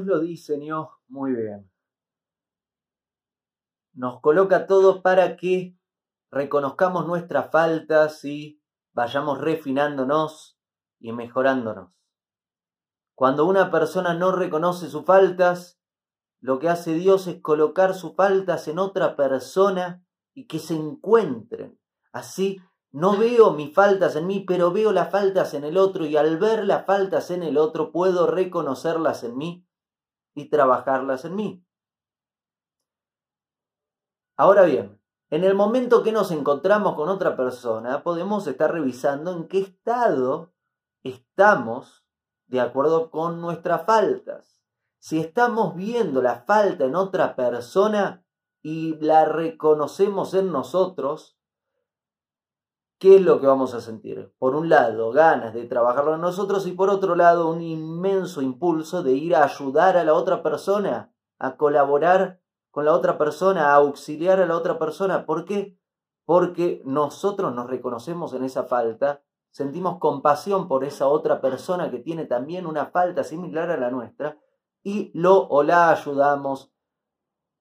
diseñó muy bien. Nos coloca todo para que reconozcamos nuestras faltas y vayamos refinándonos y mejorándonos. Cuando una persona no reconoce sus faltas, lo que hace Dios es colocar sus faltas en otra persona y que se encuentren. Así no veo mis faltas en mí, pero veo las faltas en el otro y al ver las faltas en el otro puedo reconocerlas en mí y trabajarlas en mí. Ahora bien, en el momento que nos encontramos con otra persona, podemos estar revisando en qué estado estamos de acuerdo con nuestras faltas si estamos viendo la falta en otra persona y la reconocemos en nosotros, ¿qué es lo que vamos a sentir? Por un lado, ganas de trabajarlo en nosotros y por otro lado, un inmenso impulso de ir a ayudar a la otra persona, a colaborar con la otra persona, a auxiliar a la otra persona. ¿Por qué? Porque nosotros nos reconocemos en esa falta, sentimos compasión por esa otra persona que tiene también una falta similar a la nuestra y lo o la ayudamos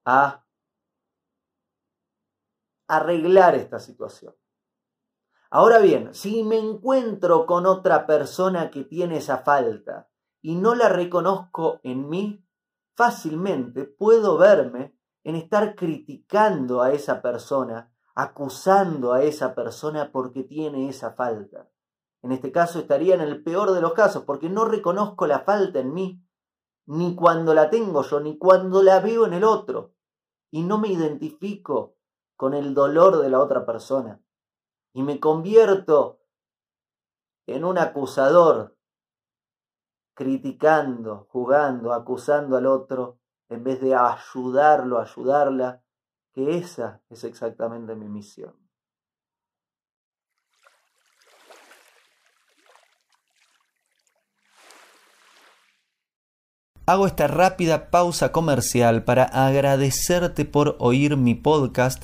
a arreglar esta situación. Ahora bien, si me encuentro con otra persona que tiene esa falta y no la reconozco en mí, fácilmente puedo verme en estar criticando a esa persona, acusando a esa persona porque tiene esa falta. En este caso estaría en el peor de los casos, porque no reconozco la falta en mí ni cuando la tengo yo, ni cuando la veo en el otro. Y no me identifico con el dolor de la otra persona. Y me convierto en un acusador, criticando, jugando, acusando al otro, en vez de ayudarlo, ayudarla, que esa es exactamente mi misión. Hago esta rápida pausa comercial para agradecerte por oír mi podcast